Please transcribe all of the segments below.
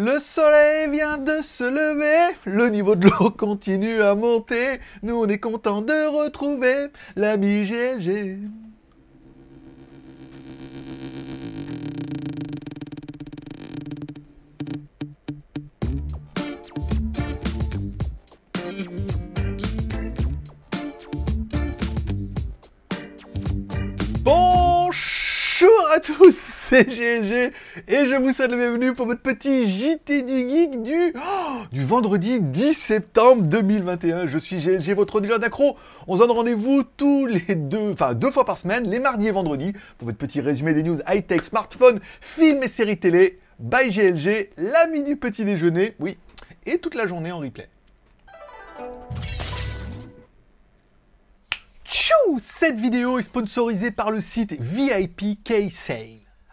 Le soleil vient de se lever, le niveau de l'eau continue à monter. Nous on est content de retrouver l'ami GLG. Bonjour à tous, c'est GLG et je vous souhaite la bienvenue pour votre petit JT du Geek du, oh, du vendredi 10 septembre 2021. Je suis GLG, votre dealer d'accro. On se donne rendez-vous tous les deux, enfin deux fois par semaine, les mardis et vendredis, pour votre petit résumé des news high-tech, smartphones, films et séries télé. By GLG, l'ami du petit déjeuner, oui, et toute la journée en replay. Tchou Cette vidéo est sponsorisée par le site VIP.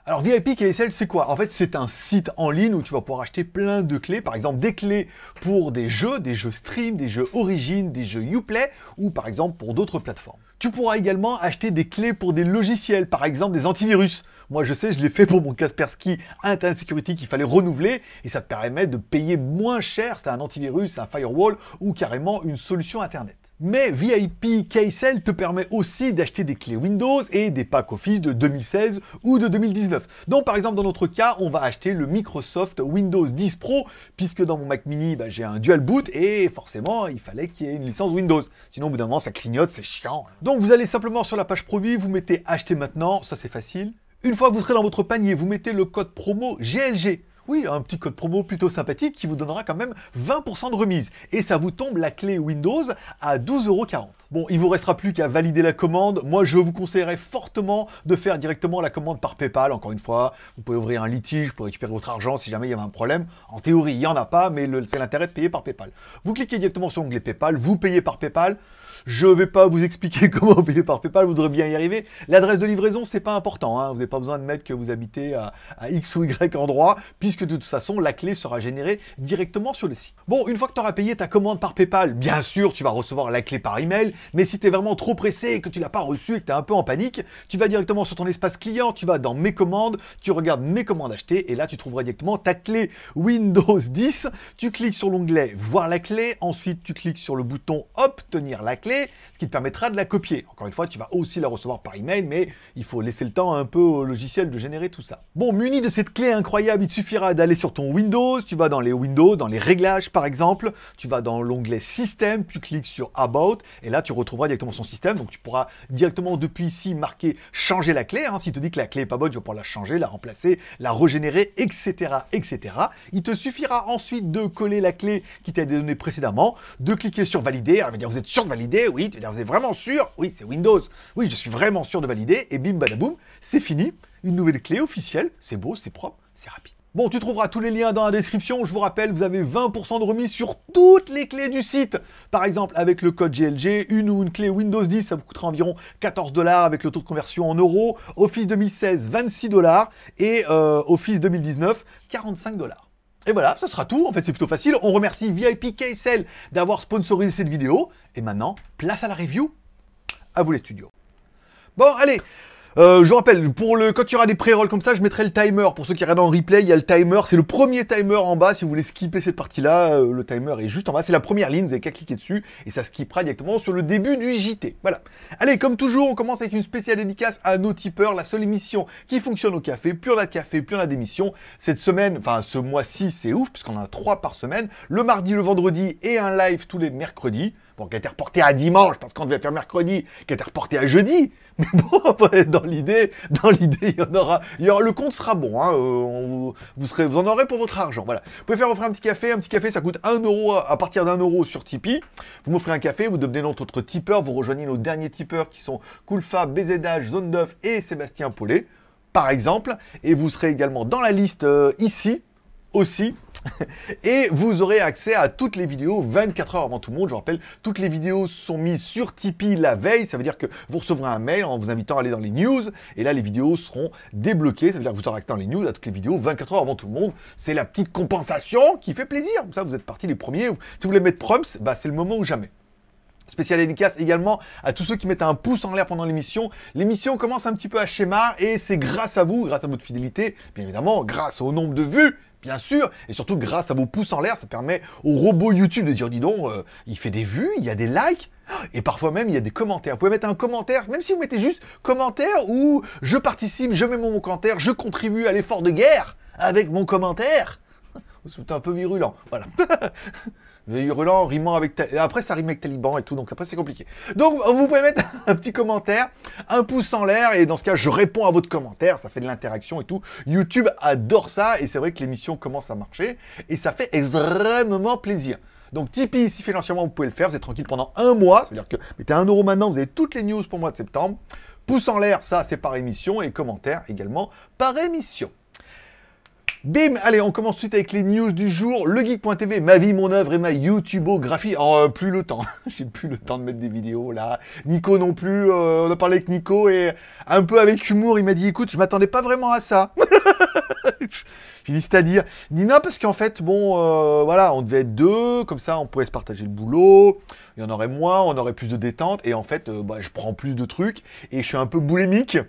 Alors VIP K-Sale, c'est quoi? En fait, c'est un site en ligne où tu vas pouvoir acheter plein de clés, par exemple des clés pour des jeux, des jeux stream, des jeux origin, des jeux Uplay, ou par exemple pour d'autres plateformes. Tu pourras également acheter des clés pour des logiciels, par exemple des antivirus. Moi, je sais, je l'ai fait pour mon Kaspersky Internet Security qu'il fallait renouveler et ça te permet de payer moins cher. C'est un antivirus, un firewall ou carrément une solution Internet. Mais VIP KSL te permet aussi d'acheter des clés Windows et des packs Office de 2016 ou de 2019. Donc par exemple dans notre cas, on va acheter le Microsoft Windows 10 Pro puisque dans mon Mac mini, bah, j'ai un dual boot et forcément il fallait qu'il y ait une licence Windows. Sinon au bout d'un moment ça clignote, c'est chiant. Donc vous allez simplement sur la page produit, vous mettez acheter maintenant, ça c'est facile. Une fois que vous serez dans votre panier, vous mettez le code promo GLG. Oui, un petit code promo plutôt sympathique qui vous donnera quand même 20% de remise. Et ça vous tombe la clé Windows à 12,40€. Bon, il vous restera plus qu'à valider la commande. Moi, je vous conseillerais fortement de faire directement la commande par PayPal. Encore une fois, vous pouvez ouvrir un litige pour récupérer votre argent si jamais il y avait un problème. En théorie, il n'y en a pas, mais c'est l'intérêt de payer par PayPal. Vous cliquez directement sur l'onglet PayPal, vous payez par PayPal. Je ne vais pas vous expliquer comment payer par PayPal, vous devrez bien y arriver. L'adresse de livraison, c'est pas important. Hein. Vous n'avez pas besoin de mettre que vous habitez à, à, X ou Y endroit, puisque de toute façon, la clé sera générée directement sur le site. Bon, une fois que tu auras payé ta commande par PayPal, bien sûr, tu vas recevoir la clé par email, mais si tu es vraiment trop pressé et que tu l'as pas reçu et que tu es un peu en panique, tu vas directement sur ton espace client, tu vas dans mes commandes, tu regardes mes commandes achetées, et là, tu trouveras directement ta clé Windows 10. Tu cliques sur l'onglet voir la clé, ensuite tu cliques sur le bouton obtenir la clé, ce qui te permettra de la copier. Encore une fois, tu vas aussi la recevoir par email, mais il faut laisser le temps un peu au logiciel de générer tout ça. Bon, muni de cette clé incroyable, il te suffira d'aller sur ton Windows, tu vas dans les Windows, dans les réglages par exemple, tu vas dans l'onglet Système, tu cliques sur About, et là tu retrouveras directement son système, donc tu pourras directement depuis ici marquer changer la clé. Hein. S'il te dit que la clé est pas bonne, tu vas pouvoir la changer, la remplacer, la régénérer, etc., etc. Il te suffira ensuite de coller la clé qui t'a été donnée précédemment, de cliquer sur valider. Alors, dire vous êtes sûr de valider, oui, tu vous êtes vraiment sûr, oui, c'est Windows, oui, je suis vraiment sûr de valider, et bim badaboum, c'est fini. Une nouvelle clé officielle, c'est beau, c'est propre, c'est rapide. Bon, tu trouveras tous les liens dans la description. Je vous rappelle, vous avez 20% de remise sur toutes les clés du site. Par exemple, avec le code GLG, une ou une clé Windows 10, ça vous coûtera environ 14 dollars avec le taux de conversion en euros. Office 2016, 26 dollars. Et euh, Office 2019, 45 dollars. Et voilà, ça sera tout. En fait, c'est plutôt facile. On remercie VIP KSL d'avoir sponsorisé cette vidéo. Et maintenant, place à la review. À vous les studios. Bon, allez, euh, je rappelle, pour le, quand il y aura des pré-rolls comme ça, je mettrai le timer. Pour ceux qui regardent en replay, il y a le timer. C'est le premier timer en bas. Si vous voulez skipper cette partie-là, euh, le timer est juste en bas. C'est la première ligne. Vous n'avez qu'à cliquer dessus et ça skippera directement sur le début du JT. Voilà. Allez, comme toujours, on commence avec une spéciale dédicace à nos tipeurs. La seule émission qui fonctionne au café. Plus on a de café, plus on a d'émissions. Cette semaine, enfin ce mois-ci, c'est ouf puisqu'on en a trois par semaine. Le mardi, le vendredi et un live tous les mercredis. Bon, qui a été reporté à dimanche parce qu'on devait faire mercredi, qui a été reporté à jeudi. Mais bon, dans l'idée, dans l'idée, il y en aura, il y aura, le compte sera bon. Hein, euh, vous vous en aurez pour votre argent. Voilà. Vous pouvez faire offrir un petit café. Un petit café, ça coûte 1 euro à partir d'un euro sur Tipeee. Vous m'offrez un café, vous devenez notre tipeur, vous rejoignez nos derniers tipeurs qui sont Coolfa, BZH, Zone 9 et Sébastien Paulet, par exemple. Et vous serez également dans la liste euh, ici aussi. Et vous aurez accès à toutes les vidéos 24 heures avant tout le monde. Je rappelle, toutes les vidéos sont mises sur Tipeee la veille. Ça veut dire que vous recevrez un mail en vous invitant à aller dans les news. Et là, les vidéos seront débloquées. Ça veut dire que vous aurez accès dans les news à toutes les vidéos 24 heures avant tout le monde. C'est la petite compensation qui fait plaisir. Comme ça, vous êtes partis les premiers. Si vous voulez mettre prompts, bah, c'est le moment ou jamais. Spécial dédicace également à tous ceux qui mettent un pouce en l'air pendant l'émission. L'émission commence un petit peu à schéma et c'est grâce à vous, grâce à votre fidélité, bien évidemment, grâce au nombre de vues, bien sûr, et surtout grâce à vos pouces en l'air, ça permet au robot YouTube de dire, dis donc, euh, il fait des vues, il y a des likes, et parfois même il y a des commentaires. Vous pouvez mettre un commentaire, même si vous mettez juste commentaire ou je participe, je mets mon commentaire, je contribue à l'effort de guerre avec mon commentaire. C'est un peu virulent, voilà. Virulent, rimant avec... Après, ça rime avec taliban et tout, donc après, c'est compliqué. Donc, vous pouvez mettre un petit commentaire, un pouce en l'air, et dans ce cas, je réponds à votre commentaire, ça fait de l'interaction et tout. YouTube adore ça, et c'est vrai que l'émission commence à marcher, et ça fait extrêmement plaisir. Donc Tipeee, si financièrement vous pouvez le faire, vous êtes tranquille pendant un mois, c'est-à-dire que mettez un euro maintenant, vous avez toutes les news pour le mois de septembre. Pouce en l'air, ça c'est par émission, et commentaire également par émission. Bim Allez, on commence suite avec les news du jour. Le Geek.tv, ma vie, mon œuvre et ma YouTubeographie. Oh, euh, plus le temps. J'ai plus le temps de mettre des vidéos là. Nico non plus. Euh, on a parlé avec Nico et un peu avec humour, il m'a dit écoute, je m'attendais pas vraiment à ça. J'ai dit c'est-à-dire. Non, parce qu'en fait, bon, euh, voilà, on devait être deux, comme ça on pourrait se partager le boulot. Il y en aurait moins, on aurait plus de détente. Et en fait, bah, je prends plus de trucs et je suis un peu boulémique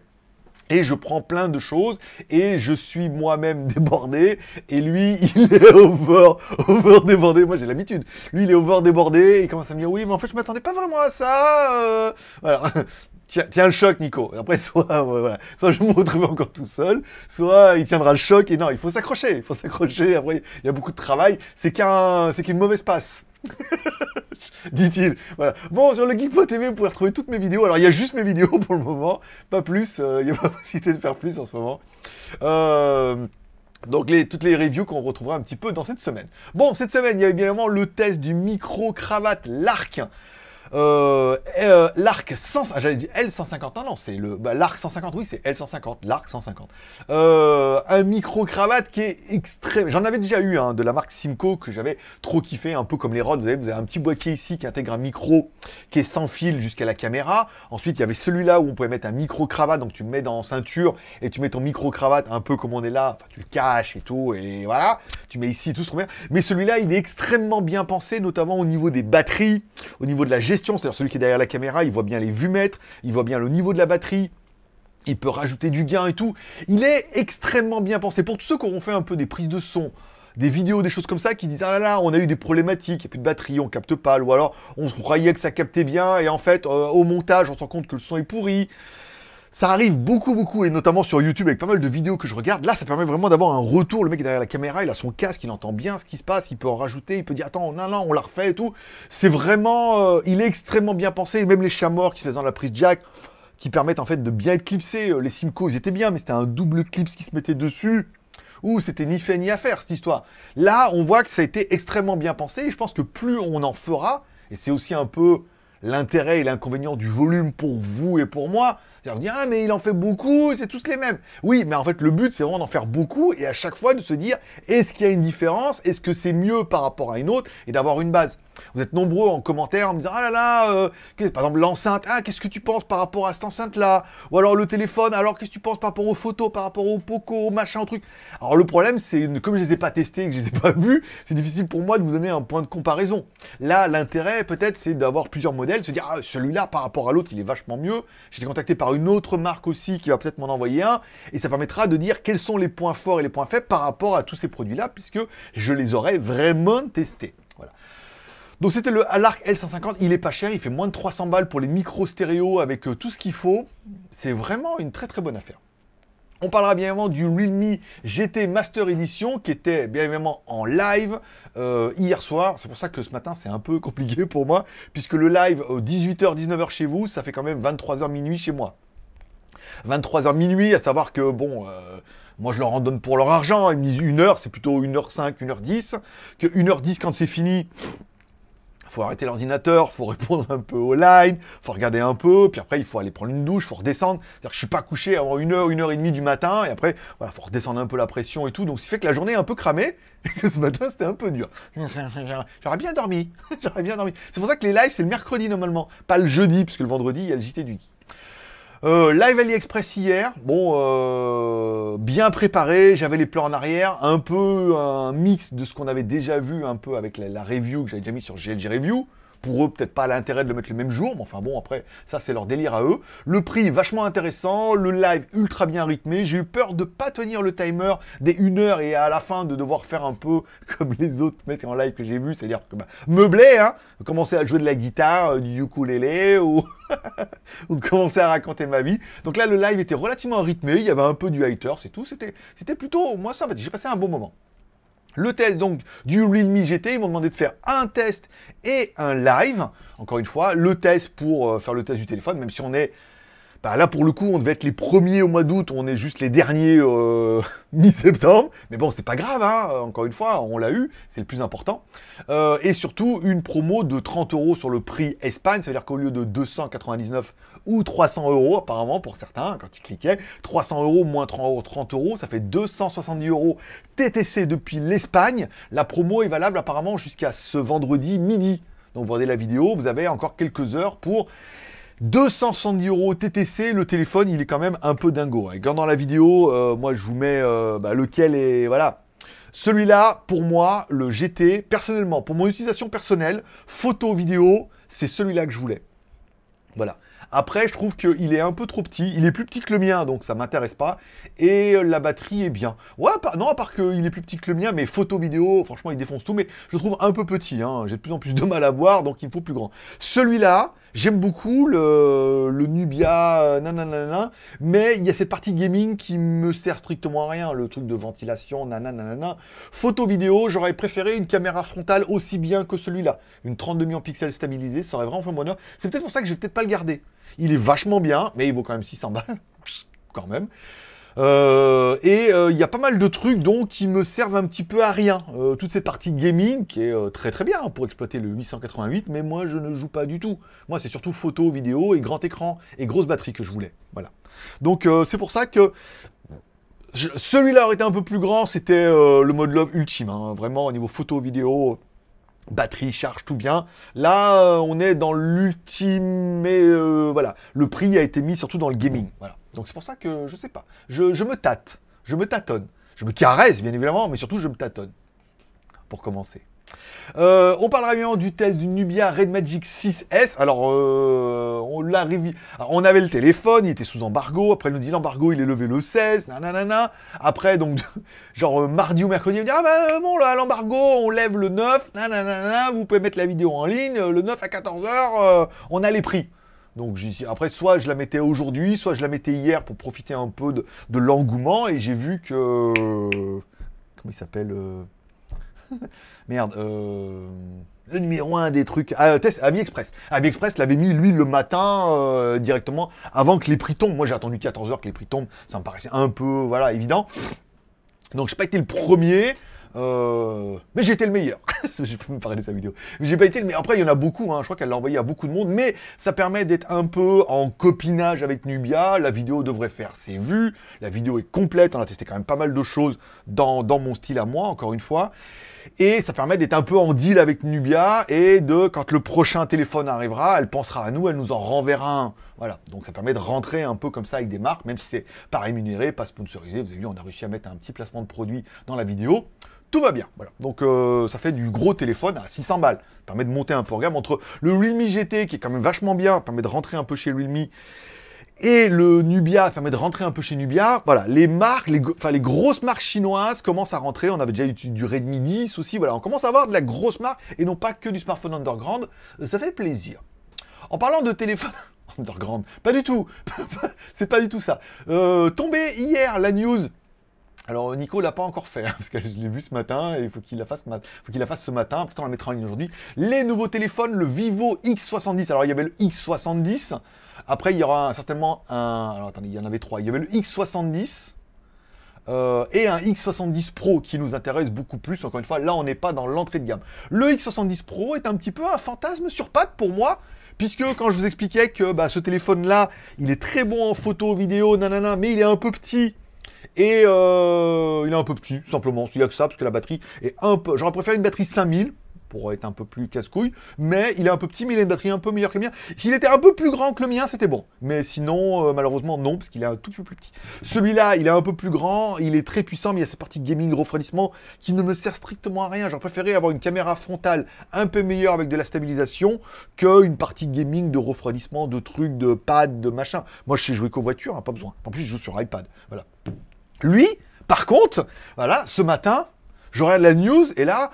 et je prends plein de choses et je suis moi-même débordé. Et lui il est over over débordé. Moi j'ai l'habitude. Lui il est over débordé. Il commence à me dire oui mais en fait je m'attendais pas vraiment à ça. Euh. voilà. Tiens, tiens le choc Nico. Après soit voilà. Soit je me retrouve encore tout seul soit il tiendra le choc. Et non il faut s'accrocher. Il faut s'accrocher. Après il y a beaucoup de travail. C'est qu'un c'est qu'une mauvaise passe dit-il. Voilà. Bon, sur le Geek.tv, vous pouvez retrouver toutes mes vidéos. Alors, il y a juste mes vidéos pour le moment, pas plus. Euh, il n'y a pas possibilité de faire plus en ce moment. Euh, donc les, toutes les reviews qu'on retrouvera un petit peu dans cette semaine. Bon, cette semaine, il y a évidemment le test du micro-cravate Lark. Euh, euh, l'arc 100, ah, j'allais dire L150, non, c'est le, bah, l'arc 150, oui, c'est L150, l'arc 150. Euh, un micro-cravate qui est extrême, j'en avais déjà eu, hein, de la marque Simco, que j'avais trop kiffé, un peu comme les Rod, vous avez, vous avez un petit boîtier ici qui intègre un micro qui est sans fil jusqu'à la caméra. Ensuite, il y avait celui-là où on pouvait mettre un micro-cravate, donc tu le mets dans ceinture, et tu mets ton micro-cravate un peu comme on est là, tu le caches et tout, et voilà, tu mets ici, tout se trop bien. Mais celui-là, il est extrêmement bien pensé, notamment au niveau des batteries, au niveau de la gestion c'est-à-dire celui qui est derrière la caméra, il voit bien les vues mètres, il voit bien le niveau de la batterie, il peut rajouter du gain et tout. Il est extrêmement bien pensé. Pour tous ceux qui auront fait un peu des prises de son, des vidéos, des choses comme ça, qui disent ah là là, on a eu des problématiques, il n'y a plus de batterie, on capte pas, ou alors on croyait que ça captait bien, et en fait, euh, au montage, on se rend compte que le son est pourri. Ça arrive beaucoup, beaucoup, et notamment sur YouTube avec pas mal de vidéos que je regarde. Là, ça permet vraiment d'avoir un retour. Le mec derrière la caméra, il a son casque, il entend bien ce qui se passe, il peut en rajouter, il peut dire attends, non, non, on l'a refait et tout. C'est vraiment, euh, il est extrêmement bien pensé. Même les chats morts qui se font dans la prise jack, qui permettent en fait de bien être clipsés. Euh, les Simco, ils étaient bien, mais c'était un double clip qui se mettait dessus. Ouh, c'était ni fait ni à faire cette histoire. Là, on voit que ça a été extrêmement bien pensé, je pense que plus on en fera, et c'est aussi un peu l'intérêt et l'inconvénient du volume pour vous et pour moi, cest dire, ah, mais il en fait beaucoup, c'est tous les mêmes. Oui, mais en fait, le but, c'est vraiment d'en faire beaucoup et à chaque fois de se dire, est-ce qu'il y a une différence? Est-ce que c'est mieux par rapport à une autre? Et d'avoir une base. Vous êtes nombreux en commentaire en me disant Ah là là, euh, par exemple l'enceinte, ah qu'est-ce que tu penses par rapport à cette enceinte-là? Ou alors le téléphone, alors qu'est-ce que tu penses par rapport aux photos, par rapport au Poco, au machin, au truc? Alors le problème, c'est comme je les ai pas testés, que je les ai pas vus, c'est difficile pour moi de vous donner un point de comparaison. Là, l'intérêt peut-être, c'est d'avoir plusieurs modèles, se dire ah celui-là par rapport à l'autre, il est vachement mieux. Été contacté par une autre marque aussi qui va peut-être m'en envoyer un, et ça permettra de dire quels sont les points forts et les points faibles par rapport à tous ces produits-là, puisque je les aurais vraiment testés. Voilà. Donc c'était le Alarc L150, il est pas cher, il fait moins de 300 balles pour les micros stéréo avec euh, tout ce qu'il faut. C'est vraiment une très très bonne affaire. On parlera bien évidemment du Realme GT Master Edition qui était bien évidemment en live euh, hier soir. C'est pour ça que ce matin c'est un peu compliqué pour moi puisque le live 18h 19h chez vous, ça fait quand même 23h minuit chez moi. 23h minuit, à savoir que bon, euh, moi je leur en donne pour leur argent, ils me disent 1 heure, c'est plutôt 1h5, 1h10, que 1h10 quand c'est fini, faut arrêter l'ordinateur, faut répondre un peu au line, faut regarder un peu, puis après il faut aller prendre une douche, faut redescendre. C'est-à-dire que je suis pas couché avant une heure, une heure et demie du matin, et après, voilà, faut redescendre un peu la pression et tout. Donc, ce qui fait que la journée est un peu cramée, et que ce matin c'était un peu dur. J'aurais bien dormi, j'aurais bien dormi. C'est pour ça que les lives c'est le mercredi normalement, pas le jeudi, puisque le vendredi il y a le JT du. Euh, live AliExpress hier, bon, euh, bien préparé, j'avais les plans en arrière, un peu un mix de ce qu'on avait déjà vu un peu avec la, review que j'avais déjà mis sur GLG Review. Pour eux, peut-être pas l'intérêt de le mettre le même jour, mais enfin bon, après, ça c'est leur délire à eux. Le prix vachement intéressant, le live ultra bien rythmé. J'ai eu peur de pas tenir le timer des 1 heure et à la fin de devoir faire un peu comme les autres mecs en live que j'ai vu, c'est-à-dire que bah, meubler, hein, commencer à jouer de la guitare, euh, du ukulélé ou ou commencer à raconter ma vie. Donc là, le live était relativement rythmé, il y avait un peu du hater, c'est tout. C'était, plutôt, moi ça, j'ai passé un bon moment. Le test donc du Realme GT, ils m'ont demandé de faire un test et un live. Encore une fois, le test pour euh, faire le test du téléphone, même si on est bah, là pour le coup on devait être les premiers au mois d'août, on est juste les derniers euh, mi-septembre, mais bon c'est pas grave, hein. encore une fois on l'a eu, c'est le plus important. Euh, et surtout une promo de 30 euros sur le prix Espagne, ça veut dire qu'au lieu de 299 ou 300 euros apparemment pour certains quand ils cliquaient, 300 euros moins 30 euros, 30 euros, ça fait 270 euros TTC depuis l'Espagne. La promo est valable apparemment jusqu'à ce vendredi midi. Donc vous regardez la vidéo, vous avez encore quelques heures pour 270 euros TTC, le téléphone, il est quand même un peu dingo. Et quand dans la vidéo, euh, moi je vous mets euh, bah, lequel est... Voilà. Celui-là, pour moi, le GT, personnellement, pour mon utilisation personnelle, photo, vidéo, c'est celui-là que je voulais. Voilà. Après, je trouve qu'il est un peu trop petit. Il est plus petit que le mien, donc ça m'intéresse pas. Et la batterie est bien. Ouais, non, à part qu'il est plus petit que le mien, mais photo, vidéo, franchement, il défonce tout. Mais je trouve un peu petit. Hein. J'ai de plus en plus de mal à voir, donc il me faut plus grand. Celui-là, J'aime beaucoup le, Nubia, euh, nanana, mais il y a cette partie gaming qui me sert strictement à rien, le truc de ventilation, nanana. Photo vidéo, j'aurais préféré une caméra frontale aussi bien que celui-là. Une 32 millions de pixels stabilisée, ça aurait vraiment fait bonheur. C'est peut-être pour ça que je vais peut-être pas le garder. Il est vachement bien, mais il vaut quand même 600 balles, quand même. Euh, et euh, il y a pas mal de trucs donc qui me servent un petit peu à rien. Euh, toute cette partie gaming qui est très très bien pour exploiter le 888, mais moi je ne joue pas du tout. Moi c'est surtout photo, vidéo et grand écran et grosse batterie que je voulais. Voilà. Donc c'est pour ça que celui-là aurait été un peu plus grand, c'était le mode love ultime. Hein. vraiment au niveau photo, vidéo, batterie, charge, tout bien. Là, on est dans l'ultime, mais voilà, le prix a été mis surtout dans le gaming. Voilà. Donc c'est pour ça que je sais pas. Je, me tâte, je me tâtonne. Je me caresse, bien évidemment, mais surtout je me tâtonne. Pour commencer. Euh, on parlera bien du test du Nubia Red Magic 6S. Alors, euh, on l'a On avait le téléphone, il était sous embargo. Après, il nous dit l'embargo, il est levé le 16. Nanana. Après, donc, genre euh, mardi ou mercredi, il me dit Ah ben bon, là, l'embargo, on lève le 9. Nanana. Vous pouvez mettre la vidéo en ligne. Le 9 à 14h, on a les prix. Donc après, soit je la mettais aujourd'hui, soit je la mettais hier pour profiter un peu de, l'engouement, et j'ai vu que... Comment il s'appelle Merde. Euh, le numéro 1 des trucs. Ah, test, AviExpress. AviExpress l'avait mis, lui, le matin, euh, directement, avant que les prix tombent. Moi, j'ai attendu 14 heures que les prix tombent. Ça me paraissait un peu, voilà, évident. Donc, je n'ai pas été le premier. Euh, mais j'ai été le meilleur. je peux me parler de sa vidéo. Mais j'ai pas été le meilleur. Après, il y en a beaucoup. Hein. Je crois qu'elle l'a envoyé à beaucoup de monde. Mais ça permet d'être un peu en copinage avec Nubia. La vidéo devrait faire ses vues. La vidéo est complète. On a testé quand même pas mal de choses dans, dans mon style à moi, encore une fois. Et ça permet d'être un peu en deal avec Nubia et de, quand le prochain téléphone arrivera, elle pensera à nous, elle nous en renverra un. Voilà. Donc ça permet de rentrer un peu comme ça avec des marques, même si c'est pas rémunéré, pas sponsorisé. Vous avez vu, on a réussi à mettre un petit placement de produit dans la vidéo tout va bien. Voilà. Donc euh, ça fait du gros téléphone à 600 balles. Ça permet de monter un gamme entre le Realme GT qui est quand même vachement bien, permet de rentrer un peu chez Realme et le Nubia permet de rentrer un peu chez Nubia. Voilà, les marques, les, enfin, les grosses marques chinoises commencent à rentrer. On avait déjà eu du Redmi 10 aussi. Voilà, on commence à avoir de la grosse marque et non pas que du smartphone underground. Ça fait plaisir. En parlant de téléphone underground, pas du tout. C'est pas du tout ça. Euh, tombé hier la news alors Nico l'a pas encore fait, hein, parce que je l'ai vu ce matin, il faut qu'il la fasse, faut qu'il la fasse ce matin, peut-être on la mettra en ligne aujourd'hui. Les nouveaux téléphones, le Vivo X70. Alors il y avait le X70, après il y aura certainement un... Alors attendez, il y en avait trois. Il y avait le X70, euh, et un X70 Pro qui nous intéresse beaucoup plus. Encore une fois, là on n'est pas dans l'entrée de gamme. Le X70 Pro est un petit peu un fantasme sur pattes pour moi. Puisque quand je vous expliquais que bah, ce téléphone-là, il est très bon en photo, vidéo, nanana, mais il est un peu petit et euh, il est un peu petit, simplement. S'il y a que ça, parce que la batterie est un peu. J'aurais préféré une batterie 5000. Pour être un peu plus casse-couille, mais il est un peu petit, mais il a une batterie un peu meilleure que le mien. S'il était un peu plus grand que le mien, c'était bon. Mais sinon, euh, malheureusement, non, parce qu'il est un tout petit peu plus petit. Celui-là, il est un peu plus grand, il est très puissant, mais il y a cette partie gaming refroidissement qui ne me sert strictement à rien. J'aurais préféré avoir une caméra frontale un peu meilleure avec de la stabilisation qu'une partie gaming de refroidissement, de trucs, de pad, de machin. Moi, je sais jouer qu'aux voitures, hein, pas besoin. En plus, je joue sur iPad. Voilà. Lui, par contre, voilà, ce matin, j'aurai la news et là,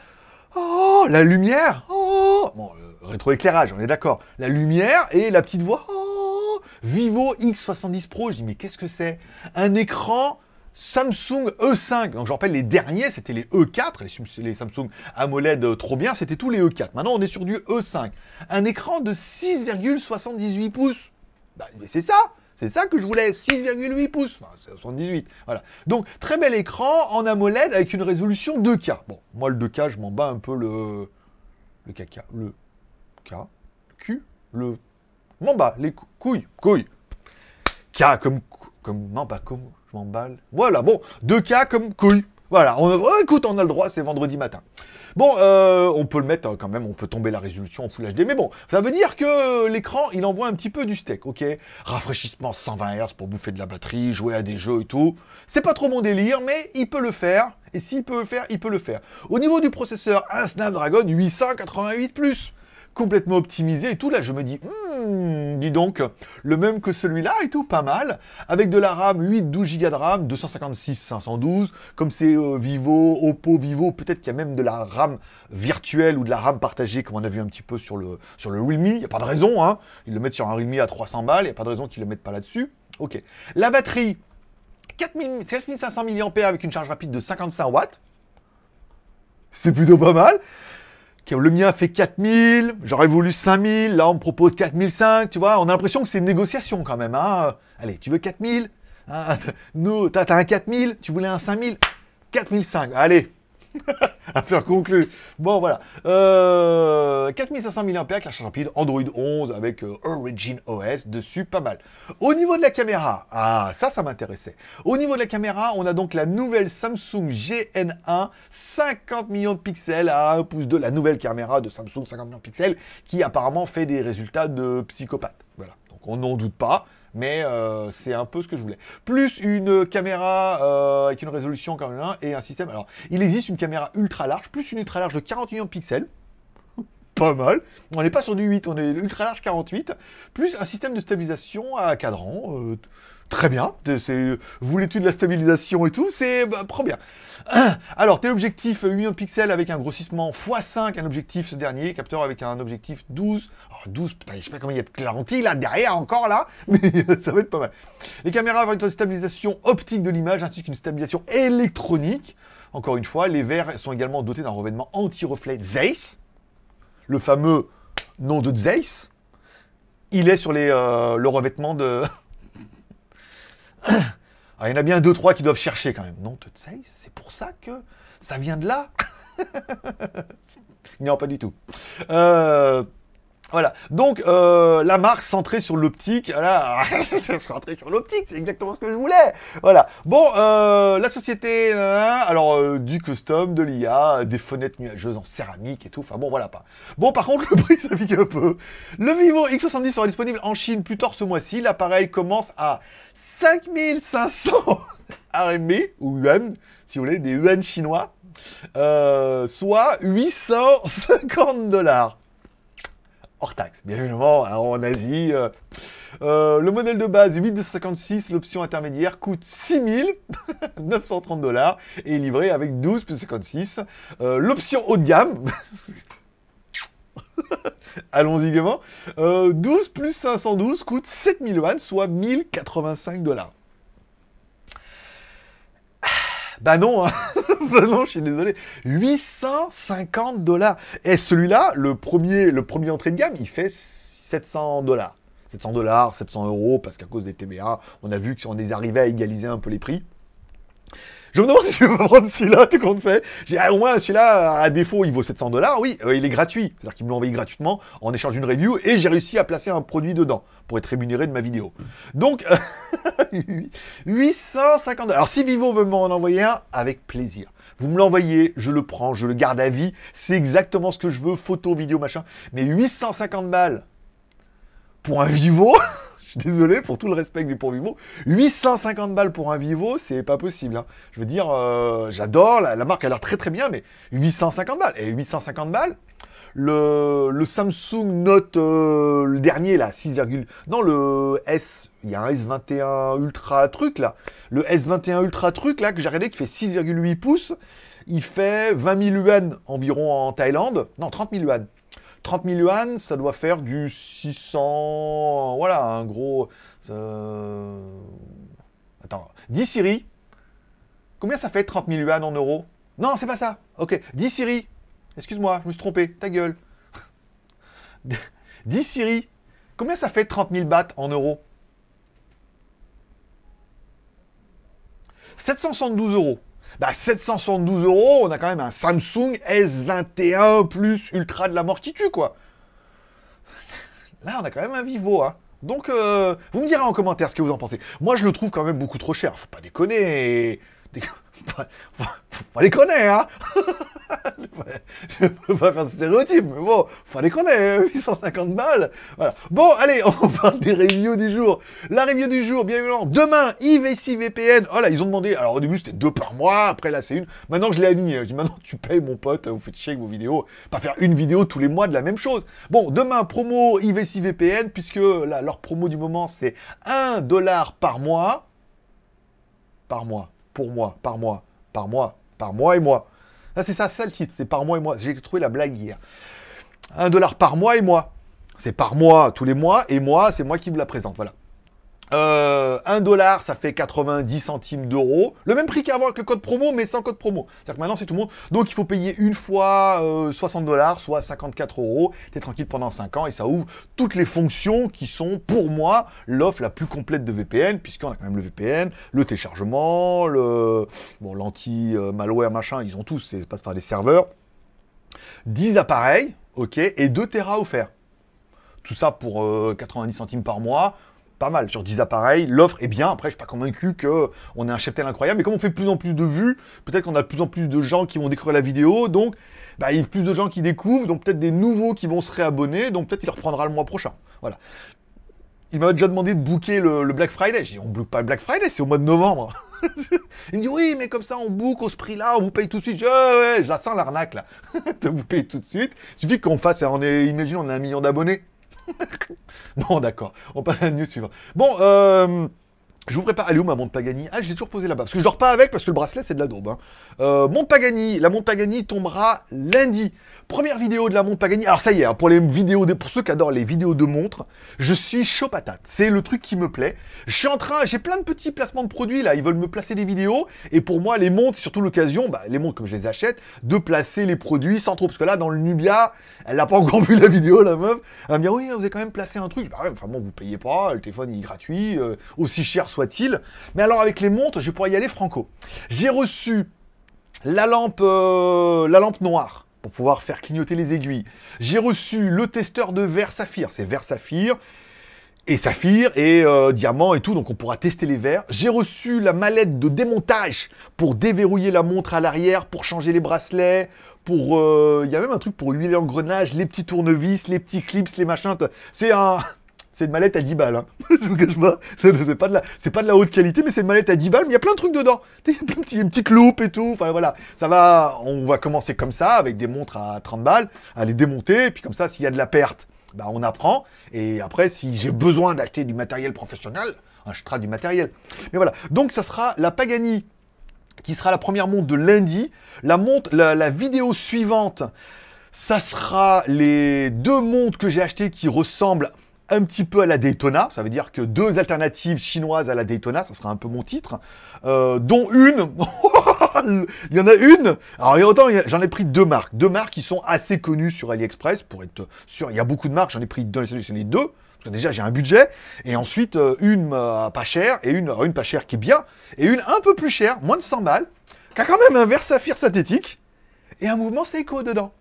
Oh, la lumière Oh Bon, euh, rétroéclairage, on est d'accord. La lumière et la petite voix Oh Vivo X70 Pro, je dis mais qu'est-ce que c'est? Un écran Samsung E5. Donc je rappelle, les derniers, c'était les E4, les, Samsung AMOLED euh, trop bien, c'était tous les E4. Maintenant, on est sur du E5. Un écran de 6,78 pouces. Bah, c'est ça c'est ça que je voulais, 6,8 pouces, enfin, c'est 78, voilà. Donc, très bel écran en AMOLED avec une résolution 2K. Bon, moi, le 2K, je m'en bats un peu le... Le caca, le K, Q, le... M'en bats, les couilles, couilles. K comme... comme... Non, pas comme... Je m'en balle. Voilà, bon, 2K comme couilles. Voilà, on, oh, écoute, on a le droit, c'est vendredi matin. Bon, euh, on peut le mettre hein, quand même, on peut tomber la résolution en Full HD, mais bon, ça veut dire que l'écran, il envoie un petit peu du steak, ok? Rafraîchissement 120 Hz pour bouffer de la batterie, jouer à des jeux et tout. C'est pas trop mon délire, mais il peut le faire, et s'il peut le faire, il peut le faire. Au niveau du processeur, un Snapdragon 888+, complètement optimisé et tout. Là, je me dis, hmm, dis donc, le même que celui-là et tout, pas mal. Avec de la RAM, 8, 12 Go de RAM, 256, 512. Comme c'est euh, Vivo, Oppo, Vivo, peut-être qu'il y a même de la RAM virtuelle ou de la RAM partagée, comme on a vu un petit peu sur le, sur Realme. Il n'y a pas de raison, hein. Ils le mettent sur un Realme à 300 balles, il n'y a pas de raison qu'ils ne le mettent pas là-dessus. Ok. La batterie, 4500 mAh avec une charge rapide de 55 watts. C'est plutôt pas mal. Le mien fait 4000, j'aurais voulu 5000, là on me propose 4005, tu vois, on a l'impression que c'est une négociation quand même. Hein. Allez, tu veux 4000 hein, Nous, t'as un 4000, tu voulais un 5000 4005, allez Affaire conclue. Bon, voilà. Euh, 4500 mAh avec la charge rapide, Android 11 avec euh, Origin OS dessus, pas mal. Au niveau de la caméra, ah, ça, ça m'intéressait. Au niveau de la caméra, on a donc la nouvelle Samsung GN1, 50 millions de pixels à 1 pouce de la nouvelle caméra de Samsung 50 millions de pixels, qui apparemment fait des résultats de psychopathe. Voilà. Donc on n'en doute pas mais euh, c'est un peu ce que je voulais. Plus une caméra euh, avec une résolution quand même et un système. Alors, il existe une caméra ultra large, plus une ultra large de 40 millions de pixels. Pas mal. On n'est pas sur du 8, on est ultra large 48. Plus un système de stabilisation à cadran. Euh, très bien. Vous voulez de la stabilisation et tout, c'est bah, trop bien. Alors, téléobjectif 8 millions pixels avec un grossissement x5, un objectif ce dernier, capteur avec un objectif 12. 12, putain, je sais pas comment il y a de lentilles là derrière encore là, mais ça va être pas mal. Les caméras avec une stabilisation optique de l'image ainsi qu'une stabilisation électronique. Encore une fois, les verres sont également dotés d'un revêtement anti-reflet Zeiss, le fameux nom de Zeiss. Il est sur les, euh, le revêtement de. il y en a bien deux, trois qui doivent chercher quand même. Non, de Zeiss, c'est pour ça que ça vient de là Non, pas du tout. Euh, voilà. Donc euh, la marque centrée sur l'optique, voilà, centrée sur l'optique, c'est exactement ce que je voulais. Voilà. Bon, euh, la société, hein, alors euh, du custom, de l'IA, des fenêtres nuageuses en céramique et tout. Enfin bon, voilà pas. Bon, par contre, le prix ça un peu. Le Vivo X70 sera disponible en Chine plus tard ce mois-ci. L'appareil commence à 5500 RMB ou yuan, si vous voulez, des yuan chinois, soit 850 dollars hors taxe, bien évidemment, hein, en Asie. Euh, euh, le modèle de base 8256, l'option intermédiaire coûte 6930 dollars et est livré avec 12 plus 56. Euh, l'option haut de gamme, allons-y gaiement, 12 plus 512 coûte 7000 yuan, soit 1085 dollars. Bah non, hein. bah non, je suis désolé. 850 dollars. Et celui-là, le premier, le entrée de gamme, il fait 700 dollars. 700 dollars, 700 euros, parce qu'à cause des TBA, on a vu que si on est arrivé à égaliser un peu les prix. Je me demande si je vais prendre celui-là, tout compte fait. J'ai au moins celui-là, à défaut, il vaut 700 dollars. Oui, euh, il est gratuit. C'est-à-dire qu'il me l'a envoyé gratuitement en échange d'une review et j'ai réussi à placer un produit dedans pour être rémunéré de ma vidéo. Donc, 850 dollars. Alors, si Vivo veut m'en envoyer un, avec plaisir. Vous me l'envoyez, je le prends, je le garde à vie. C'est exactement ce que je veux, photo, vidéo, machin. Mais 850 balles pour un Vivo, je suis désolé pour tout le respect que j'ai pour Vivo. 850 balles pour un Vivo, c'est pas possible. hein. Je veux dire, euh, j'adore, la, la marque a l'air très très bien, mais 850 balles. Et 850 balles, le, Samsung Note, euh, le dernier là, 6, non le S, il y a un S21 Ultra truc là, le S21 Ultra truc là que j'ai regardé qui fait 6,8 pouces, il fait 20 000 yuan environ en Thaïlande, non 30 000 yuan. 30 000 yuan, ça doit faire du 600, voilà, un gros. euh, Attends, 10 Siri. Combien ça fait 30 000 yuan en euros? Non, c'est pas ça. Ok, 10 Siri. Excuse-moi, je me suis trompé. Ta gueule. 10 Siri. Combien ça fait 30 000 bahts en euros? 772 euros. Bah, 772 euros, on a quand même un Samsung S21 Plus Ultra de la mort qui tue, quoi. Là, on a quand même un Vivo, hein. Donc, euh, vous me direz en commentaire ce que vous en pensez. Moi, je le trouve quand même beaucoup trop cher. Faut pas déconner. Faut pas déconner, hein. je peux pas faire de stéréotype, mais bon, faut pas déconner. 850 balles. Voilà. Bon, allez, on parle des reviews du jour. La review du jour, bien évidemment. Demain, IVC VPN. Oh là, ils ont demandé. Alors, au début, c'était deux par mois. Après, là, c'est une. Maintenant, je l'ai aligné. Je dis, maintenant, tu payes, mon pote. Vous faites chier avec vos vidéos. Pas faire une vidéo tous les mois de la même chose. Bon, demain, promo IVC VPN, puisque là, leur promo du moment, c'est 1 dollar par mois. Par mois. Pour moi. Par mois. Par mois. Par mois et moi. Là, c'est ça, ça le titre. C'est par mois et moi. J'ai trouvé la blague hier. 1 dollar par mois et moi. C'est par mois, tous les mois, et moi, c'est moi qui vous la présente, voilà. Euh, 1 dollar, ça fait 90 centimes d'euros. Le même prix qu'avant avec le code promo, mais sans code promo. C'est-à-dire que maintenant, c'est tout le monde. Donc, il faut payer une fois euh, 60 dollars, soit 54 euros. T'es tranquille pendant 5 ans et ça ouvre toutes les fonctions qui sont, pour moi, l'offre la plus complète de VPN, puisqu'on a quand même le VPN, le téléchargement, le bon, l'anti-malware, machin, ils ont tous, c'est passe par des serveurs. 10 appareils, ok, et 2 Tera offerts. Tout ça pour euh, 90 centimes par mois. Pas mal sur 10 appareils. L'offre est bien. Après, je suis pas convaincu qu'on ait un cheptel incroyable. Mais comme on fait plus en plus de vues, peut-être qu'on a plus en plus de gens qui vont découvrir la vidéo. Donc, bah, il y a plus de gens qui découvrent. Donc, peut-être des nouveaux qui vont se réabonner. Donc, peut-être il reprendra le mois prochain. Voilà. Il m'a déjà demandé de booker le, Black Friday. J'ai dit, on ne book pas le Black Friday, c'est au mois de novembre. il me dit, oui, mais comme ça, on book au prix-là, on vous paye tout de suite. Je je la sens l'arnaque, là. de vous payer tout de suite. Il suffit qu'on fasse, on est, imagine, on a un million d'abonnés. bon, d'accord. On passe à la news suivante. Bon, euh, je vous prépare. Elle est où ma montre Pagani? Ah, j'ai toujours posé là-bas. Parce que je dors pas avec, parce que le bracelet, c'est de la daube. Hein. Euh, Pagani. La montre Pagani tombera lundi. Première vidéo de la montre Pagani. Alors, ça y est, hein, pour les vidéos, pour ceux qui adorent les vidéos de montres, je suis chaud patate. C'est le truc qui me plaît. Je suis en train, j'ai plein de petits placements de produits là. Ils veulent me placer des vidéos. Et pour moi, les montres, surtout l'occasion, bah, les montres comme je les achète, de placer les produits sans trop. Parce que là, dans le Nubia, elle n'a pas encore vu la vidéo, la meuf. Elle me dire, oui, vous avez quand même placé un truc. Bah ouais, enfin bon, vous payez pas, le téléphone il est gratuit, euh, aussi cher soit-il. Mais alors, avec les montres, je pourrais y aller franco. J'ai reçu la lampe, euh, la lampe noire pour pouvoir faire clignoter les aiguilles. J'ai reçu le testeur de verre saphir. C'est verre saphir et saphir et euh, diamant et tout, donc on pourra tester les verres. J'ai reçu la mallette de démontage pour déverrouiller la montre à l'arrière, pour changer les bracelets, pour... euh, Il y a même un truc pour huiler l'engrenage, les petits tournevis, les petits clips, les machins. C'est un... C'est une mallette à 10 balles, hein. je vous cache pas. C'est pas, de la, haute qualité, mais c'est une mallette à 10 balles, mais il y a plein de trucs dedans. Il y a une petite loupe et tout. Enfin voilà, ça va, on va commencer comme ça, avec des montres à 30 balles, à les démonter, puis comme ça, s'il y a de la perte, bah, on apprend. Et après, si j'ai besoin d'acheter du matériel professionnel, j'achèterai du matériel. Mais voilà, donc ça sera la Pagani qui sera la première montre de lundi. La montre, la, la vidéo suivante, ça sera les deux montres que j'ai achetées qui ressemblent un petit peu à la Daytona. Ça veut dire que deux alternatives chinoises à la Daytona, ça sera un peu mon titre. Euh, dont une, il y en a une. Alors, j'en ai pris deux marques. Deux marques qui sont assez connues sur AliExpress, pour être sûr. Il y a beaucoup de marques, j'en ai pris deux, sélectionné deux. Parce déjà, j'ai un budget. Et ensuite, euh, une euh, pas chère, et une pas chère qui est bien, et une un peu plus chère, moins de 100 balles, qui a quand même un verre saphir synthétique, et un mouvement Seiko dedans.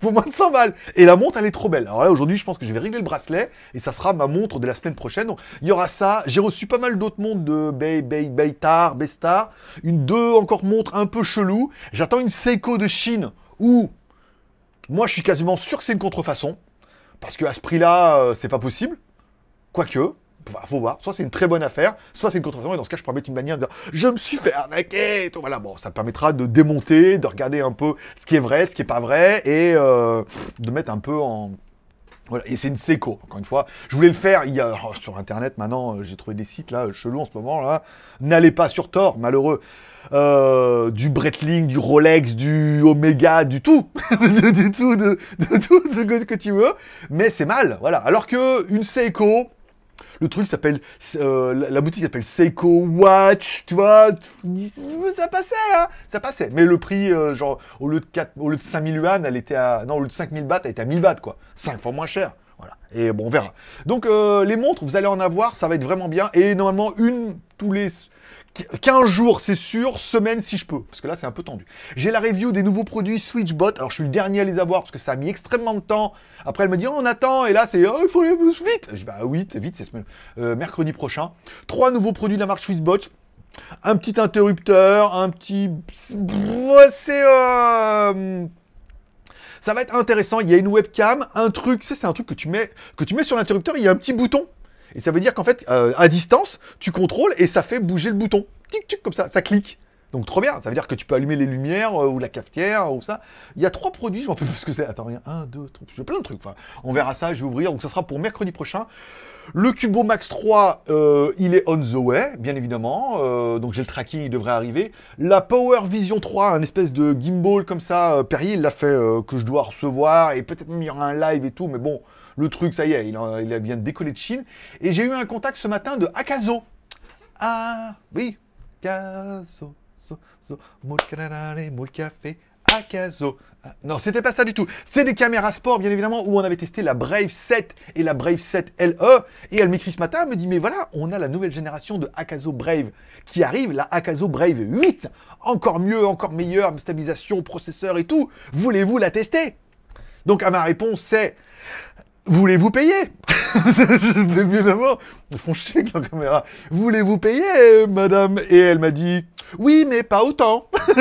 Pour moins de 100 balles. Et la montre, elle est trop belle. Alors là, aujourd'hui, je pense que je vais régler le bracelet et ça sera ma montre de la semaine prochaine. Donc, il y aura ça. J'ai reçu pas mal d'autres montres de Bay, Bay, Baytar, Bestar. Une, deux encore montres un peu chelou. J'attends une Seiko de Chine où moi, je suis quasiment sûr que c'est une contrefaçon. Parce qu'à ce prix-là, euh, c'est pas possible. Quoique, faut voir. Soit c'est une très bonne affaire, soit c'est une contrefaçon. Et dans ce cas, je pourrais mettre une manière de dire Je me suis fait arnaquer. Tout, voilà, bon, ça permettra de démonter, de regarder un peu ce qui est vrai, ce qui est pas vrai, et euh, de mettre un peu en. Voilà, et c'est une Seiko, encore une fois. Je voulais le faire il y a, oh, sur internet, maintenant, euh, j'ai trouvé des sites là, chelous en ce moment là. N'allez pas sur Tor, malheureux. Euh, du Breitling, du Rolex, du Omega, du tout. du tout, de, de tout ce que tu veux. Mais c'est mal, voilà. Alors que une Seiko, le truc s'appelle, euh, la boutique s'appelle Seiko Watch, tu vois, ça passait, hein, ça passait. Mais le prix, euh, genre, au lieu de 4, au lieu de 5000 yuan, elle était à, non, au lieu de 5000 bahts, elle était à 1000 bahts, quoi. 5 fois moins cher. Et bon, on verra. Donc, euh, les montres, vous allez en avoir, ça va être vraiment bien. Et normalement, une tous les 15 jours, c'est sûr, semaine si je peux, parce que là c'est un peu tendu. J'ai la review des nouveaux produits Switchbot, alors je suis le dernier à les avoir parce que ça a mis extrêmement de temps. Après elle me dit oh, on attend, et là c'est oh, il faut aller vite. Je dis bah vite, vite, c'est euh, mercredi prochain. Trois nouveaux produits de la marque Switchbot. Un petit interrupteur, un petit... C'est... Euh, ça va être intéressant, il y a une webcam, un truc, c'est un truc que tu mets, que tu mets sur l'interrupteur, il y a un petit bouton et ça veut dire qu'en fait, euh, à distance, tu contrôles et ça fait bouger le bouton. Tic, tic, comme ça, ça clique. Donc trop bien, ça veut dire que tu peux allumer les lumières euh, ou la cafetière ou ça. Il y a trois produits, je m'en rappelle plus ce que c'est. Attends, rien, un, deux, trois, j'ai plein de trucs. On verra ça, je vais ouvrir. Donc ça sera pour mercredi prochain. Le Cubo Max 3, euh, il est on the way, bien évidemment. donc j'ai le tracking, il devrait arriver. La Power Vision 3, un espèce de gimbal comme ça, Perrier, il l'a fait que je dois recevoir et peut-être même il y aura un live et tout, mais bon, le truc, ça y est, il, vient de décoller de Chine. Et j'ai eu un contact ce matin de Akazo. Ah, oui, Akazo, café, Akazo. Ah, non, c'était pas ça du tout. C'est des caméras sport, bien évidemment, où on avait testé la Brave 7 et la Brave 7 LE. Et elle m'écrit ce matin, elle me dit, mais voilà, on a la nouvelle génération de Akazo Brave qui arrive, la Akazo Brave 8. Encore mieux, encore meilleure, stabilisation, processeur et tout. Voulez-vous la tester? Donc, à ma réponse, c'est Voulez-vous payer? Évidemment, ils font chier avec la caméra. Voulez-vous payer, madame? Et elle m'a dit, oui, mais pas autant.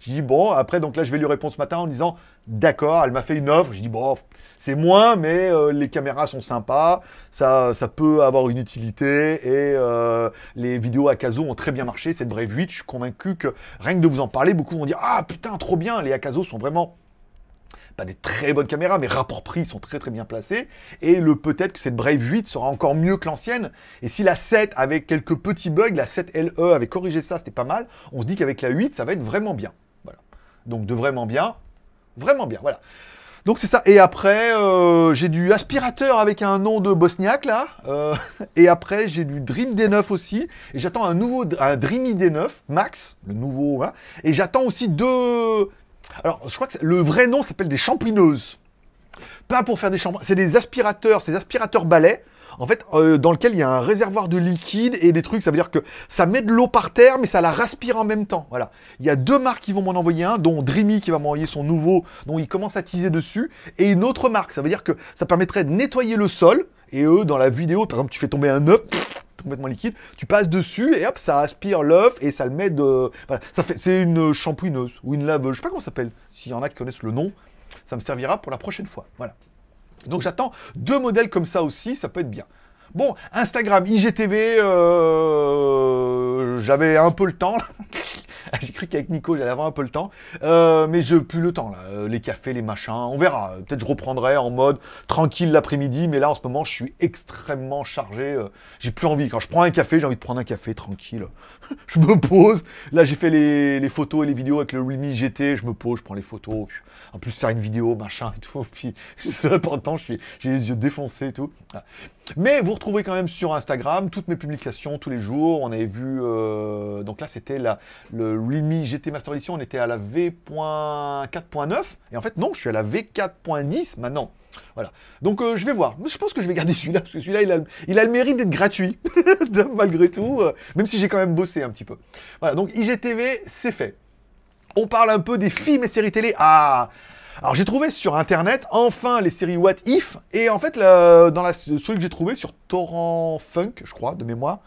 J'ai dit, bon, après, donc là, je vais lui répondre ce matin en disant, d'accord, elle m'a fait une offre. J'ai dit, bon, c'est moins, mais euh, les caméras sont sympas, ça, ça peut avoir une utilité, et euh, les vidéos à Akazo ont très bien marché, cette Brave 8, je suis convaincu que rien que de vous en parler, beaucoup vont dire, ah putain, trop bien, les Akazo sont vraiment pas des très bonnes caméras, mais rapport prix sont très très bien placés. Et le peut-être que cette Brave 8 sera encore mieux que l'ancienne. Et si la 7 avec quelques petits bugs, la 7 LE avait corrigé ça, c'était pas mal. On se dit qu'avec la 8, ça va être vraiment bien. Voilà. Donc de vraiment bien, vraiment bien. Voilà. Donc c'est ça. Et après, euh, j'ai du aspirateur avec un nom de bosniaque là. Euh, et après, j'ai du Dream D9 aussi. Et j'attends un nouveau, un Dreamy D9 Max, le nouveau. Hein. Et j'attends aussi deux, alors, je crois que le vrai nom s'appelle des champouineuses. Pas pour faire des shampoings, c'est des aspirateurs, c'est des aspirateurs balais. En fait, euh, dans lequel il y a un réservoir de liquide et des trucs, ça veut dire que ça met de l'eau par terre, mais ça la respire en même temps. Voilà. Il y a deux marques qui vont m'en envoyer un, dont Dreamy qui va m'envoyer son nouveau, dont il commence à teaser dessus, et une autre marque. Ça veut dire que ça permettrait de nettoyer le sol. Et eux, dans la vidéo, par exemple, tu fais tomber un œuf, complètement liquide, tu passes dessus et hop, ça aspire l'œuf et ça le met de. Ça fait, c'est une shampooineuse ou une laveuse, je sais pas comment ça s'appelle. S'il y en a qui connaissent le nom, ça me servira pour la prochaine fois. Voilà. Donc j'attends deux modèles comme ça aussi, ça peut être bien. Bon, Instagram, IGTV, euh, j'avais un peu le temps. J'ai cru qu'avec Nico, j'allais avoir un peu le temps. Euh, mais je plus le temps, là. Euh, les cafés, les machins. On verra. Peut-être je reprendrai en mode tranquille l'après-midi. Mais là, en ce moment, je suis extrêmement chargé. j'ai plus envie. Quand je prends un café, j'ai envie de prendre un café tranquille. je me pose. Là, j'ai fait les, photos et les vidéos avec le Realme GT. Je me pose, je prends les photos en plus faire une vidéo, machin et tout. Puis, pendant le temps, j'ai les yeux défoncés et tout. Mais vous retrouvez quand même sur Instagram toutes mes publications tous les jours. On avait vu, euh, donc là, c'était le Realme GT Master Edition. On était à la V.4.9. Et en fait, non, je suis à la V4.10 maintenant. Voilà. Donc euh, je vais voir. Je pense que je vais garder celui-là, parce que celui-là, il a, il a, le mérite d'être gratuit, malgré tout, euh, même si j'ai quand même bossé un petit peu. Voilà, donc IGTV, c'est fait on parle un peu des films et séries télé. Ah Alors j'ai trouvé sur internet enfin les séries What If et en fait dans la celui que j'ai trouvé sur Torrent Funk, je crois de mémoire,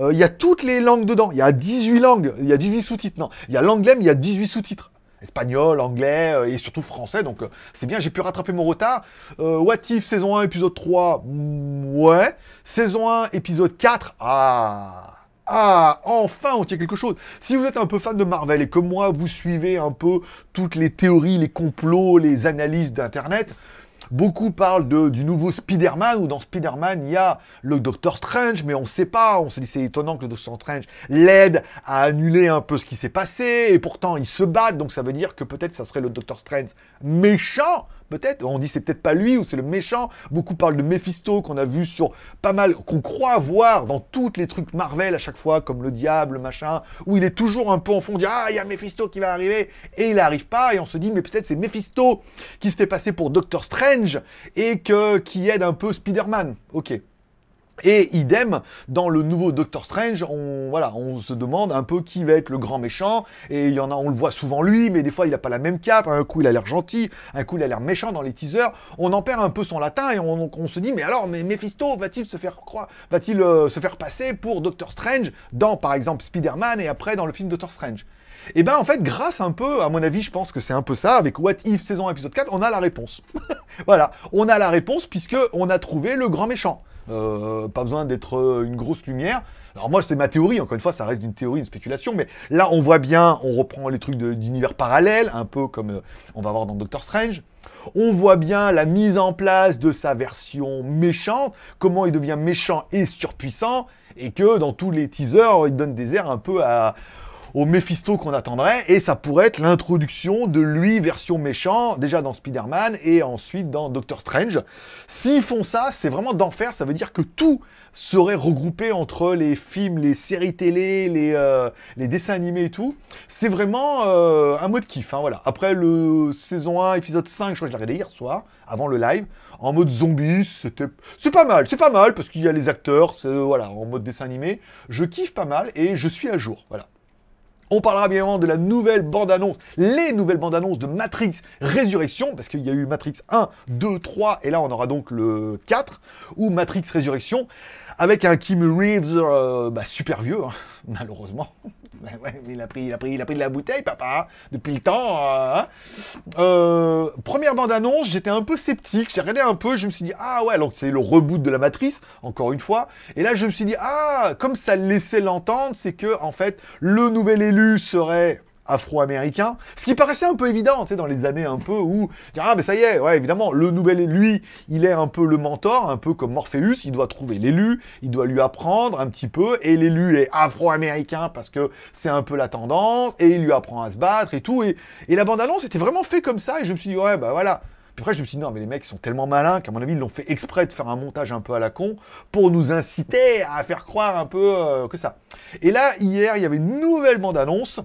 euh, il y a toutes les langues dedans. Il y a 18 langues, il y a 18 sous-titres. Non, il y a l'anglais mais il y a 18 sous-titres espagnol, anglais euh, et surtout français. Donc euh, c'est bien, j'ai pu rattraper mon retard. What If saison 1 épisode 3, mm, ouais. Saison 1 épisode 4, ah ah, enfin, on tient quelque chose. Si vous êtes un peu fan de Marvel et comme moi, vous suivez un peu toutes les théories, les complots, les analyses d'Internet, Beaucoup parlent de, du nouveau Spider-Man, où dans Spider-Man, il y a le Doctor Strange, mais on ne sait pas. On s'est dit, c'est étonnant que le Doctor Strange l'aide à annuler un peu ce qui s'est passé, et pourtant, ils se battent, donc ça veut dire que peut-être ça serait le Doctor Strange méchant, peut-être. On dit c'est peut-être pas lui ou c'est le méchant. Beaucoup parlent de Mephisto qu'on a vu sur pas mal, qu'on croit voir dans tous les trucs Marvel à chaque fois, comme le diable, machin, où il est toujours un peu en fond, on dit ah il y a Mephisto qui va arriver et il n'arrive pas et on se dit mais peut-être c'est Mephisto qui se fait passer pour Doctor Strange et que qui aide un peu Spider-Man. Ok. Et idem, dans le nouveau Doctor Strange, on, voilà, on se demande un peu qui va être le grand méchant, et il y en a, on le voit souvent lui, mais des fois il n'a pas la même cape, un coup il a l'air gentil, un coup il a l'air méchant dans les teasers, on en perd un peu son latin, et on, se dit, mais alors, mais Mephisto va-t-il se faire croire, va-t-il euh, se faire passer pour Doctor Strange dans, par exemple, Spider-Man, et après dans le film Doctor Strange? Et eh ben en fait, grâce un peu, à mon avis, je pense que c'est un peu ça, avec What If saison épisode 4, on a la réponse. voilà, on a la réponse puisque on a trouvé le grand méchant. Euh, pas besoin d'être euh, une grosse lumière. Alors moi, c'est ma théorie, encore une fois, ça reste une théorie, une spéculation, mais là, on voit bien, on reprend les trucs d'univers parallèles, un peu comme euh, on va voir dans Doctor Strange. On voit bien la mise en place de sa version méchante, comment il devient méchant et surpuissant, et que dans tous les teasers, il donne des airs un peu à, au Mephisto qu'on attendrait, et ça pourrait être l'introduction de lui version méchant, déjà dans Spider-Man et ensuite dans Doctor Strange. S'ils font ça, c'est vraiment d'enfer, ça veut dire que tout serait regroupé entre les films, les séries télé, les, euh, les dessins animés et tout. C'est vraiment euh, un mode kiff, hein, voilà. Après le saison 1, épisode 5, je crois que je l'ai regardé hier soir, avant le live, en mode zombie, c'était... C'est pas mal, c'est pas mal, parce qu'il y a les acteurs, voilà, en mode dessin animé. Je kiffe pas mal et je suis à jour, voilà. On parlera bien évidemment de la nouvelle bande-annonce, les nouvelles bandes-annonces de Matrix Résurrection, parce qu'il y a eu Matrix 1, 2, 3, et là on aura donc le 4, ou Matrix Résurrection avec un Kim Reeves euh, bah, super vieux, hein, malheureusement. il, a pris, il, a pris, il a pris de la bouteille, papa, depuis le temps. Euh, hein. euh, première bande-annonce, j'étais un peu sceptique. J'ai regardé un peu, je me suis dit, ah ouais, donc c'est le reboot de la matrice, encore une fois. Et là, je me suis dit, ah, comme ça laissait l'entendre, c'est que, en fait, le nouvel élu serait afro-américain, ce qui paraissait un peu évident, tu sais, dans les années un peu où, ah, mais ça y est, ouais, évidemment, le nouvel, lui, il est un peu le mentor, un peu comme Morpheus, il doit trouver l'élu, il doit lui apprendre un petit peu, et l'élu est afro-américain parce que c'est un peu la tendance, et il lui apprend à se battre et tout, et, et la bande-annonce était vraiment fait comme ça, et je me suis dit, ouais, bah voilà. Puis après, je me suis dit, non, mais les mecs sont tellement malins qu'à mon avis, ils l'ont fait exprès de faire un montage un peu à la con pour nous inciter à faire croire un peu euh, que ça. Et là, hier, il y avait une nouvelle bande-annonce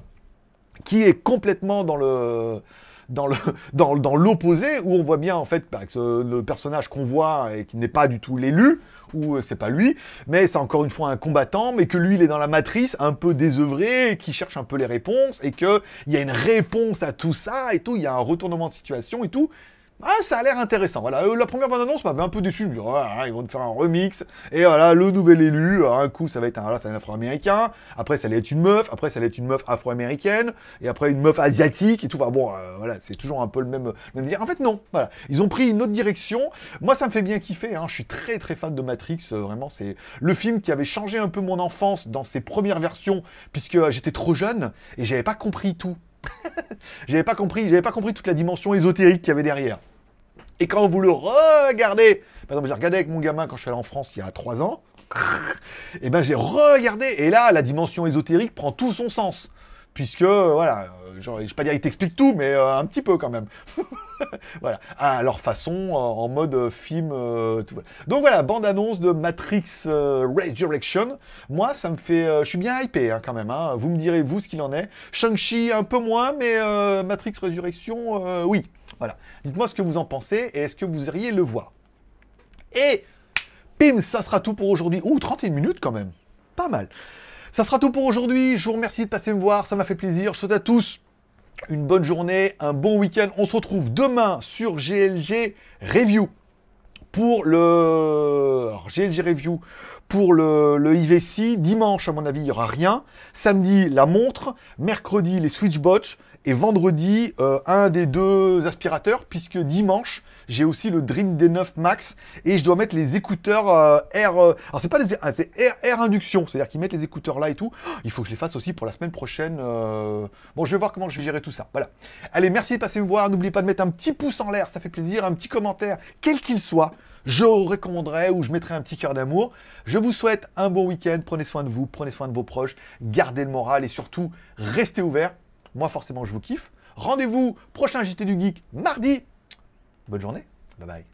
qui est complètement dans le dans le dans, dans l'opposé où on voit bien en fait bah, que le personnage qu'on voit et qui n'est pas du tout l'élu ou euh, c'est pas lui, mais c'est encore une fois un combattant, mais que lui il est dans la matrice un peu désœuvré, qui cherche un peu les réponses et que il y a une réponse à tout ça et tout, il y a un retournement de situation et tout, ah, ça a l'air intéressant. Voilà, euh, la première bande-annonce m'avait un peu déçu. Ah, ils vont faire un remix. Et voilà, le nouvel élu. un coup, ça va être un, afro-américain. Après, ça allait être une meuf. Après, ça allait être une meuf afro-américaine. Et après, une meuf asiatique et tout. bon, euh, voilà, c'est toujours un peu le même, En fait, non. Voilà, ils ont pris une autre direction. Moi, ça me fait bien kiffer. Hein. Je suis très très fan de Matrix. Euh, vraiment, c'est le film qui avait changé un peu mon enfance dans ses premières versions, puisque j'étais trop jeune et j'avais pas compris tout. j'avais pas compris, j'avais pas compris toute la dimension ésotérique qu'il y avait derrière. Et quand vous le regardez, par exemple, j'ai regardé avec mon gamin quand je suis allé en France il y a trois ans, et ben j'ai regardé, et là, la dimension ésotérique prend tout son sens. Puisque, voilà, euh, je ne vais pas dire qu'ils t'expliquent tout, mais euh, un petit peu quand même. voilà, à leur façon, en mode euh, film. Donc voilà, bande-annonce de Matrix Resurrection. Moi, ça me fait. je suis bien hypé hein, quand même. Hein. Vous me direz, vous, ce qu'il en est. Shang-Chi, un peu moins, mais Matrix Resurrection, oui. Voilà. Dites-moi ce que vous en pensez et est-ce que vous iriez le voir. Et, pim, ça sera tout pour aujourd'hui. Ouh, 31 minutes quand même. Pas mal. Ça sera tout pour aujourd'hui. Je vous remercie de passer me voir. Ça m'a fait plaisir. Je souhaite à tous une bonne journée, un bon week-end. On se retrouve demain sur GLG Review pour le GLG Review pour le, le IVC. Dimanche, à mon avis, il n'y aura rien. Samedi, la montre. Mercredi, les Switchbots. Et vendredi, euh, un des deux aspirateurs, puisque dimanche, j'ai aussi le Dream D9 Max et je dois mettre les écouteurs euh, air. euh, alors c'est pas des, ah, c'est air, air induction, c'est-à-dire qu'ils mettent les écouteurs là et tout. Oh, Il faut que je les fasse aussi pour la semaine prochaine. euh. Bon, je vais voir comment je vais gérer tout ça. Voilà. Allez, merci de passer me voir. N'oubliez pas de mettre un petit pouce en l'air, ça fait plaisir. Un petit commentaire, quel qu'il soit. Je recommanderais ou je mettrai un petit cœur d'amour. Je vous souhaite un bon week-end. Prenez soin de vous, prenez soin de vos proches, gardez le moral et surtout, restez ouverts. Moi, forcément, je vous kiffe. Rendez-vous prochain JT du Geek mardi. Bonne journée. Bye bye.